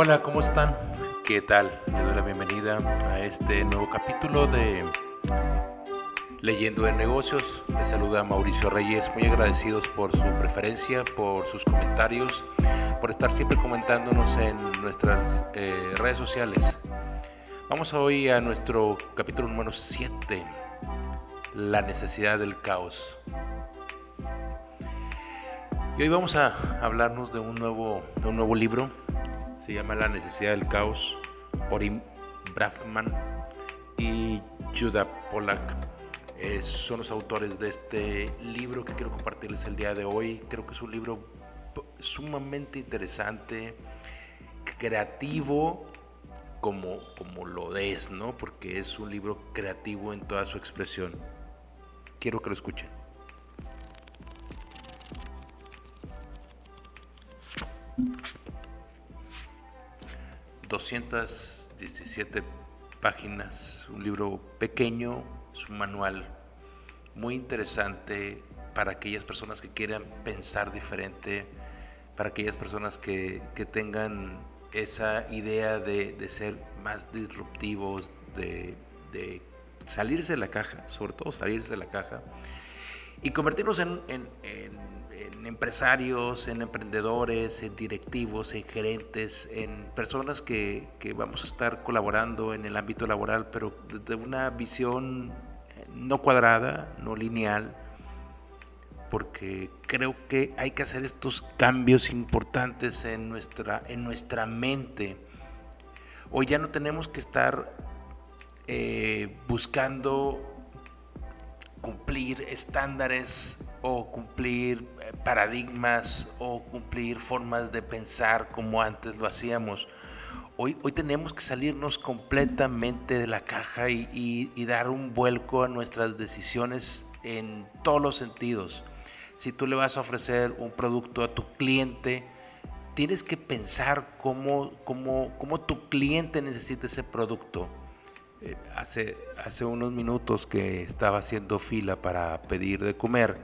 Hola, ¿cómo están? ¿Qué tal? Les doy la bienvenida a este nuevo capítulo de Leyendo de Negocios. Les saluda Mauricio Reyes, muy agradecidos por su preferencia, por sus comentarios, por estar siempre comentándonos en nuestras eh, redes sociales. Vamos hoy a nuestro capítulo número 7, La necesidad del caos. Y hoy vamos a hablarnos de un nuevo, de un nuevo libro se llama La necesidad del caos, Orim Brafman y Judah Polak. Eh, son los autores de este libro que quiero compartirles el día de hoy. Creo que es un libro sumamente interesante, creativo, como, como lo es, ¿no? Porque es un libro creativo en toda su expresión. Quiero que lo escuchen. 217 páginas, un libro pequeño, es un manual muy interesante para aquellas personas que quieran pensar diferente, para aquellas personas que, tengan esa idea de, ser más disruptivos, de, salirse de la caja, sobre todo salirse de la caja, y convertirnos en en empresarios, en emprendedores, en directivos, en gerentes, en personas que, vamos a estar colaborando en el ámbito laboral, pero desde una visión eh, no cuadrada, no lineal, porque creo que hay que hacer estos cambios importantes en nuestra, en nuestra mente. Hoy ya no tenemos que estar eh, buscando cumplir estándares o cumplir eh, paradigmas o cumplir formas de pensar como antes lo hacíamos. Hoy, hoy tenemos que salirnos completamente de la caja y, dar un vuelco a nuestras decisiones en todos los sentidos. Si tú le vas a ofrecer un producto a tu cliente, tienes que pensar cómo, cómo, cómo tu cliente necesita ese producto. Eh, hace, hace unos minutos que estaba haciendo fila para pedir de comer,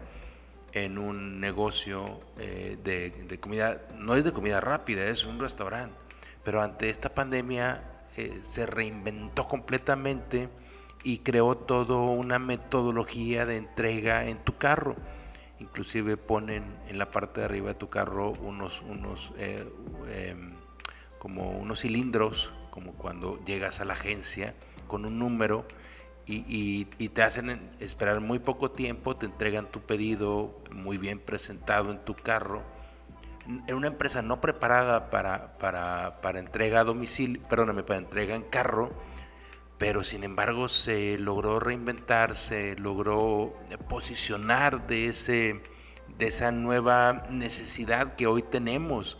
en un negocio eh, de, comida, no es de comida rápida, es un restaurante, pero ante esta pandemia eh, se reinventó completamente y creó toda una metodología de entrega en tu carro. Inclusive ponen en la parte de arriba de tu carro unos, unos eh, em, como unos cilindros, como cuando llegas a la agencia con un número y, te hacen esperar muy poco tiempo, te entregan tu pedido muy bien presentado en tu carro. En una empresa no preparada para, para, entrega a domicilio, perdóname, para entrega en carro, pero sin embargo se logró reinventar, se logró posicionar de, ese, de esa nueva necesidad que hoy tenemos.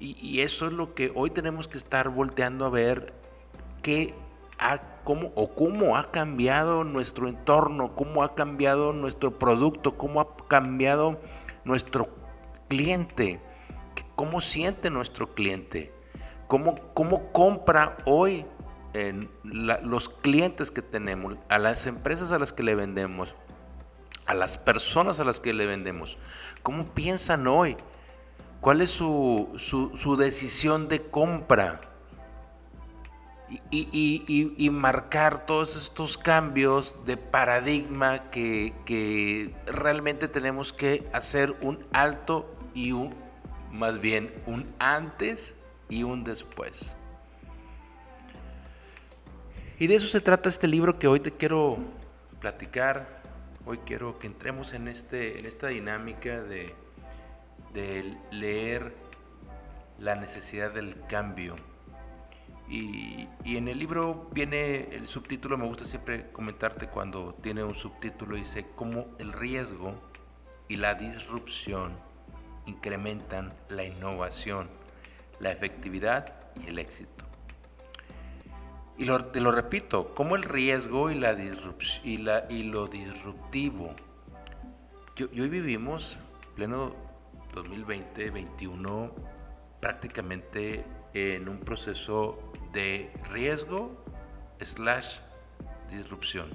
Y, y eso es lo que hoy tenemos que estar volteando a ver qué cómo, o cómo ha cambiado nuestro entorno, cómo ha cambiado nuestro producto, cómo ha cambiado nuestro cliente, cómo siente nuestro cliente, cómo, cómo compra hoy en los clientes que tenemos, a las empresas a las que le vendemos, a las personas a las que le vendemos, cómo piensan hoy, cuál es su, su, su decisión de compra y, marcar todos estos cambios de paradigma que, realmente tenemos que hacer un alto y un, más bien, un antes y un después. Y de eso se trata este libro que hoy te quiero platicar. Hoy quiero que entremos en, este, en esta dinámica de, de leer la necesidad del cambio y, en el libro viene el subtítulo, me gusta siempre comentarte cuando tiene un subtítulo, dice cómo el riesgo y la disrupción incrementan la innovación, la efectividad y el éxito. Y te lo repito, cómo el riesgo y, la y, y lo disruptivo. y hoy vivimos, pleno 2020-2021, prácticamente en un proceso de riesgo slash disrupción.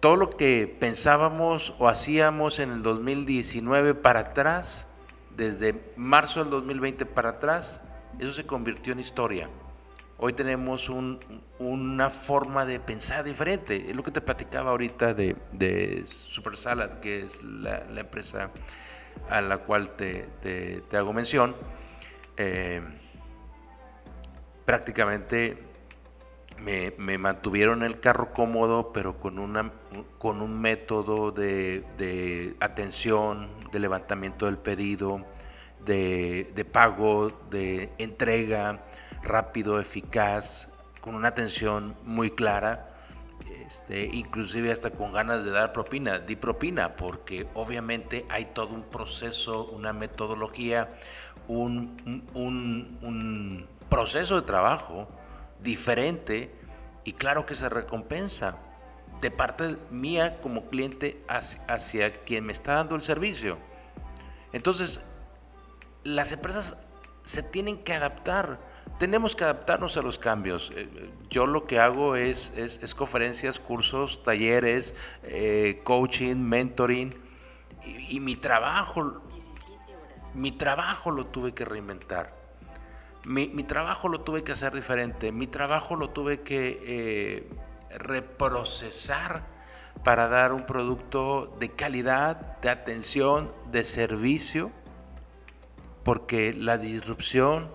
Todo lo que pensábamos o hacíamos en el 2019 para atrás desde marzo del 2020 para atrás, eso se convirtió en historia. Hoy tenemos una forma de pensar diferente. Es lo que te platicaba ahorita de, de Super Salad, que es la, empresa a la cual te, hago mención. Eh, prácticamente me, mantuvieron el carro cómodo, pero con, una, con un método de, de atención, de levantamiento del pedido, de, de pago, de entrega rápido, eficaz, con una atención muy clara, este, inclusive hasta con ganas de dar propina, di propina, porque obviamente hay todo un proceso, una metodología, un, un, proceso de trabajo diferente y claro que se recompensa de parte mía como cliente hacia, quien me está dando el servicio. Entonces, las empresas se tienen que adaptar tenemos que adaptarnos a los cambios. Eh, yo lo que hago es, es, conferencias, cursos, talleres, eh, coaching, mentoring. Y, mi trabajo, mi trabajo lo tuve que reinventar. Mi, trabajo lo tuve que hacer diferente. Mi trabajo lo tuve que eh, reprocesar para dar un producto de calidad, de atención, de servicio, porque la disrupción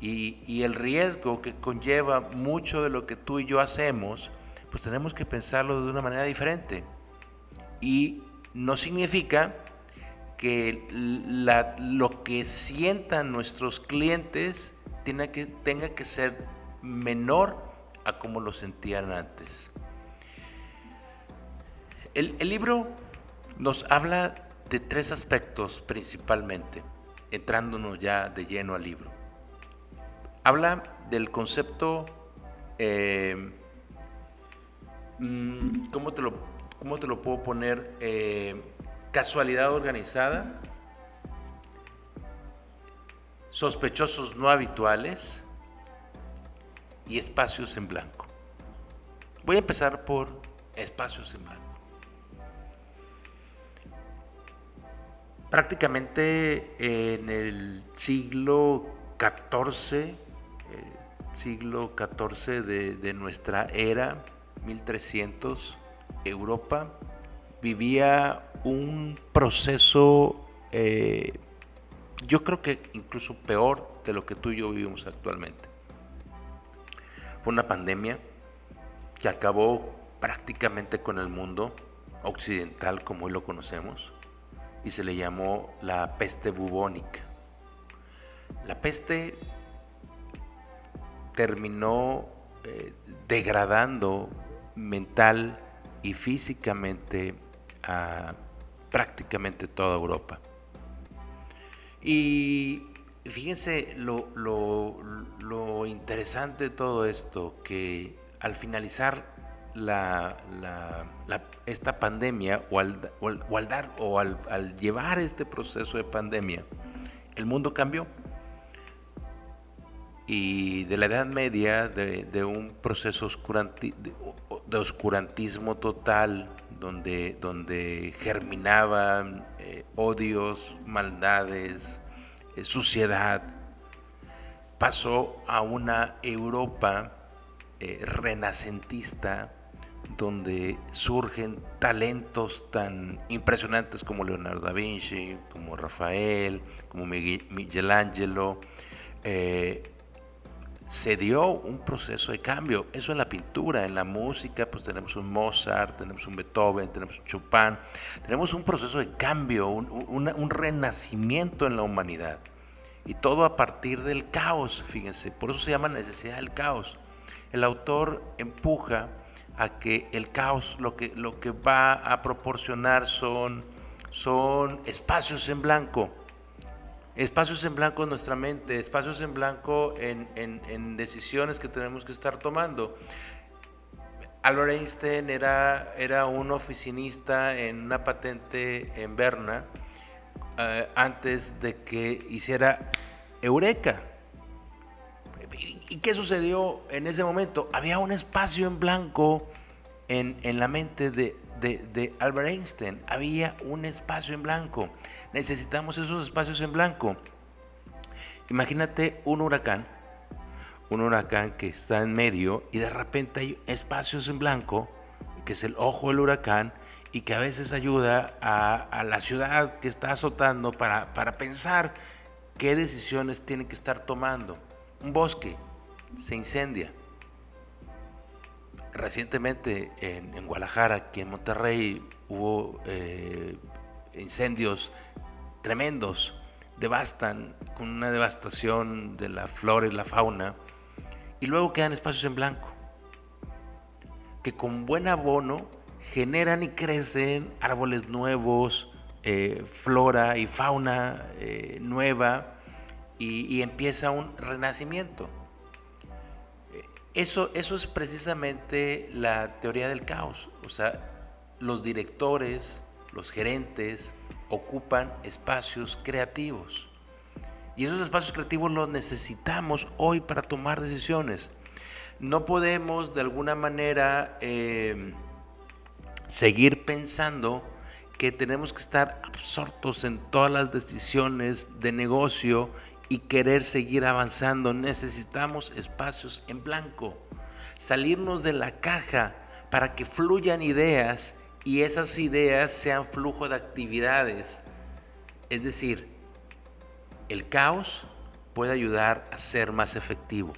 y, el riesgo que conlleva mucho de lo que tú y yo hacemos, pues tenemos que pensarlo de una manera diferente. Y no significa que lo que sientan nuestros clientes tenga que, tenga que ser menor a como lo sentían antes. El, libro nos habla de tres aspectos principalmente, entrándonos ya de lleno al libro habla del concepto, eh, mm, ¿cómo, te lo, ¿cómo, te lo, puedo poner? Eh, casualidad organizada, sospechosos no habituales y espacios en blanco. Voy a empezar por espacios en blanco. Prácticamente en el siglo XIV siglo XIV de, nuestra era, 1300, Europa vivía un proceso, eh, yo creo que incluso peor de lo que tú y yo vivimos actualmente. Fue una pandemia que acabó prácticamente con el mundo occidental como hoy lo conocemos y se le llamó la peste bubónica. La peste terminó eh, degradando mental y físicamente a prácticamente toda Europa. Y fíjense lo, interesante de todo esto, que al finalizar esta pandemia o al, dar o al llevar este proceso de pandemia, el mundo cambió y de la Edad Media, de, un proceso de, oscurantismo total, donde, donde germinaban eh, odios, maldades, eh, suciedad, pasó a una Europa eh, renacentista, donde surgen talentos tan impresionantes como Leonardo da Vinci, como Rafael, como Miguel Ángelo, se dio un proceso de cambio. Eso en la pintura, en la música, pues tenemos un Mozart, tenemos un Beethoven, tenemos un Chopin, tenemos un proceso de cambio, un, renacimiento en la humanidad. Y todo a partir del caos, fíjense, por eso se llama necesidad del caos. El autor empuja a que el caos lo que, lo que va a proporcionar son, son espacios en blanco espacios en blanco en nuestra mente, espacios en blanco en, decisiones que tenemos que estar tomando. Albert Einstein era, era un oficinista en una patente en Berna eh, antes de que hiciera Eureka. ¿Y qué sucedió en ese momento? Había un espacio en blanco en, en la mente de de, Albert Einstein. Había un espacio en blanco. Necesitamos esos espacios en blanco. Imagínate un huracán, un huracán que está en medio y de repente hay espacios en blanco, que es el ojo del huracán, y que a veces ayuda a, la ciudad que está azotando para, para pensar qué decisiones tiene que estar tomando. Un bosque se incendia Recientemente en, Guadalajara, aquí en Monterrey, hubo eh, incendios tremendos, devastan, con una devastación de la flora y la fauna, y luego quedan espacios en blanco, que con buen abono generan y crecen árboles nuevos, eh, flora y fauna eh, nueva, y empieza un renacimiento. Eso, eso es precisamente la teoría del caos. O sea, los directores, los gerentes ocupan espacios creativos. Y esos espacios creativos los necesitamos hoy para tomar decisiones. No podemos de alguna manera eh, seguir pensando que tenemos que estar absortos en todas las decisiones de negocio y querer seguir avanzando. Necesitamos espacios en blanco, salirnos de la caja para que fluyan ideas y esas ideas sean flujo de actividades. Es decir, el caos puede ayudar a ser más efectivo.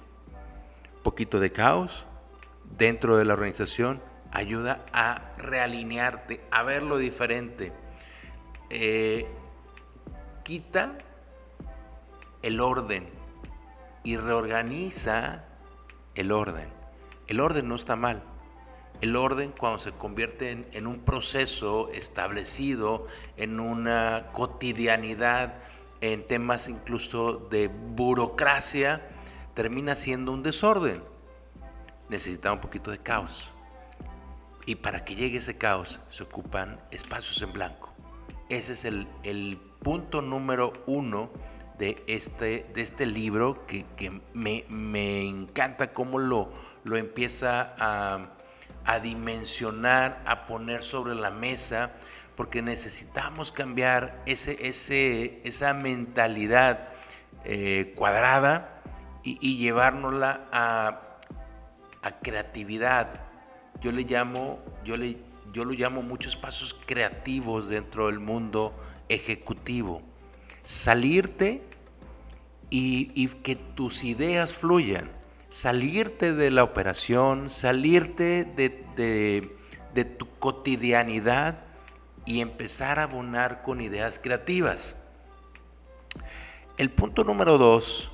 Poquito de caos dentro de la organización ayuda a realinearte, a verlo diferente. Eh, quita el orden y reorganiza el orden. El orden no está mal. El orden cuando se convierte en, un proceso establecido, en una cotidianidad, en temas incluso de burocracia, termina siendo un desorden. Necesita un poquito de caos. Y para que llegue ese caos se ocupan espacios en blanco. Ese es el, el punto número uno de este, de este libro que, me, encanta cómo lo, lo empieza a, dimensionar, a poner sobre la mesa, porque necesitamos cambiar ese, ese, esa mentalidad eh, cuadrada y, y llevárnosla a, a, creatividad. Yo le llamo, yo le, yo lo llamo muchos pasos creativos dentro del mundo ejecutivo salirte y, que tus ideas fluyan, salirte de la operación, salirte de, tu cotidianidad y empezar a abonar con ideas creativas. El punto número dos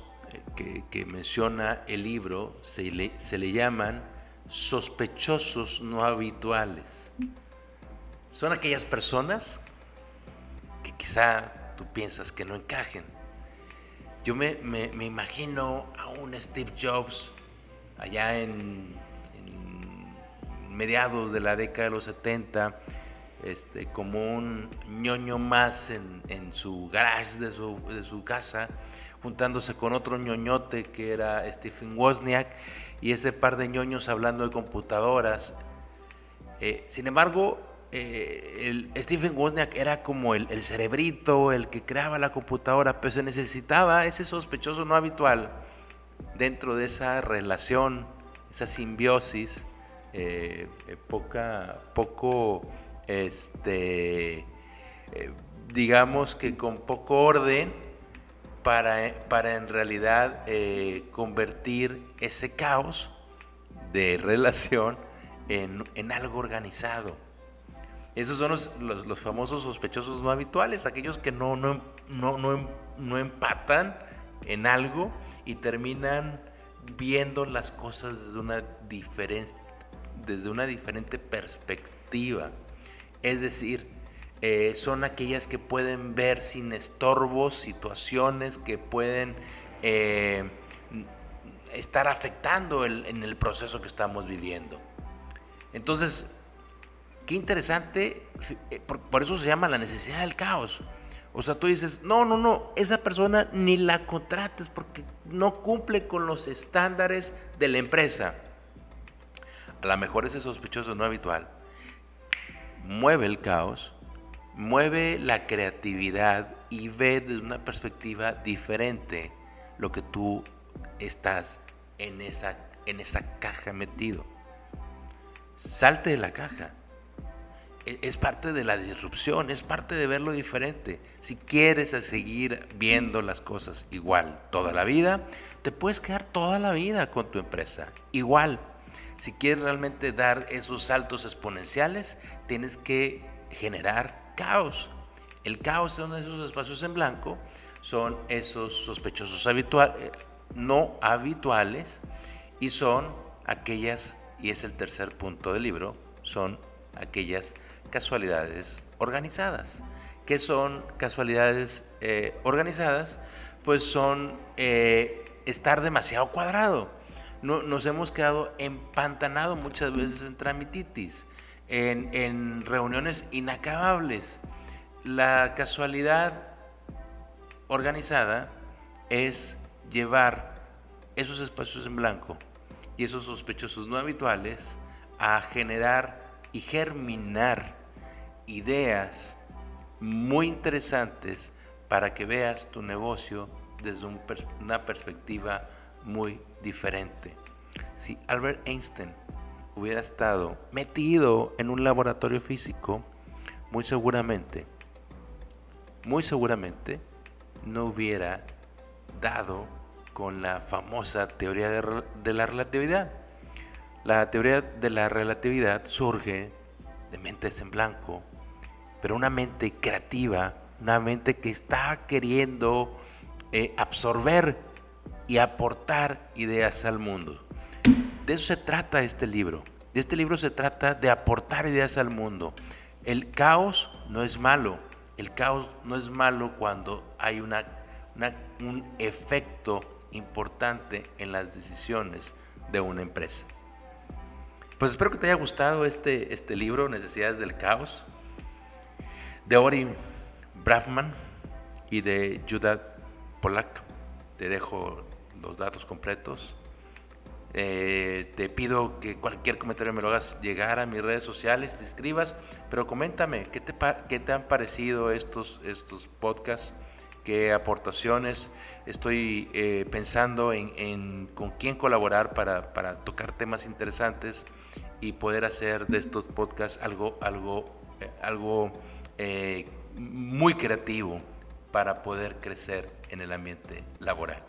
eh, que, menciona el libro se le, se le llaman sospechosos no habituales. Son aquellas personas que quizá tú piensas que no encajen. Yo me, imagino a un Steve Jobs allá en, mediados de la década de los 70, este, como un ñoño más en, su garage de su, casa, juntándose con otro ñoñote que era Stephen Wozniak, y ese par de ñoños hablando de computadoras. Eh, sin embargo, eh, Stephen Wozniak era como el, cerebrito, el que creaba la computadora, pero se necesitaba ese sospechoso no habitual dentro de esa relación, esa simbiosis, eh, eh, poca, poco, este, digamos que con poco orden, para, para en realidad convertir ese caos de relación en, en algo organizado. Esos son los, famosos sospechosos no habituales, aquellos que no, no, no, empatan en algo y terminan viendo las cosas desde una, desde una diferente perspectiva. Es decir, eh, son aquellas que pueden ver sin estorbos situaciones que pueden eh, estar afectando en el proceso que estamos viviendo. Entonces, qué interesante, eh, por, eso se llama la necesidad del caos. O sea, tú dices, no, no, no, esa persona ni la contrates porque no cumple con los estándares de la empresa. A lo mejor ese sospechoso no habitual mueve el caos, mueve la creatividad y ve desde una perspectiva diferente lo que tú estás en esa, en esa caja metido. Salte de la caja. E, es parte de la disrupción, es parte de verlo diferente. Si quieres seguir viendo las cosas igual toda la vida, te puedes quedar toda la vida con tu empresa igual. Si quieres realmente dar esos saltos exponenciales, tienes que generar caos. El caos son esos espacios en blanco, son esos sospechosos habituales, eh, no habituales y son aquellas, y es el tercer punto del libro, son aquellas casualidades organizadas. ¿Qué son casualidades eh, organizadas? Pues son eh, estar demasiado cuadrado. No, nos hemos quedado empantanados muchas veces en tramititis, en, en reuniones inacabables. La casualidad organizada es llevar esos espacios en blanco y esos sospechosos no habituales a generar y germinar ideas muy interesantes para que veas tu negocio desde una perspectiva muy diferente. Si Albert Einstein hubiera estado metido en un laboratorio físico, muy seguramente, muy seguramente no hubiera dado con la famosa teoría de, la relatividad. La teoría de la relatividad surge de mentes en blanco, pero una mente creativa, una mente que está queriendo eh, absorber y aportar ideas al mundo. De eso se trata este libro. De este libro se trata de aportar ideas al mundo. El caos no es malo. El caos no es malo cuando hay una, un efecto importante en las decisiones de una empresa. Pues espero que te haya gustado este, este libro, Necesidades del Caos, de Ori Braffman y de Judith Polak. Te dejo los datos completos. Eh, te pido que cualquier comentario me lo hagas llegar a mis redes sociales, te escribas, pero coméntame qué te, qué te han parecido estos, estos podcasts qué aportaciones, estoy eh, pensando en, con quién colaborar para, tocar temas interesantes y poder hacer de estos podcasts algo, algo, eh, algo eh, muy creativo para poder crecer en el ambiente laboral.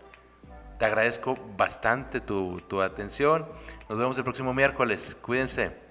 Te agradezco bastante tu, tu atención. Nos vemos el próximo miércoles. Cuídense.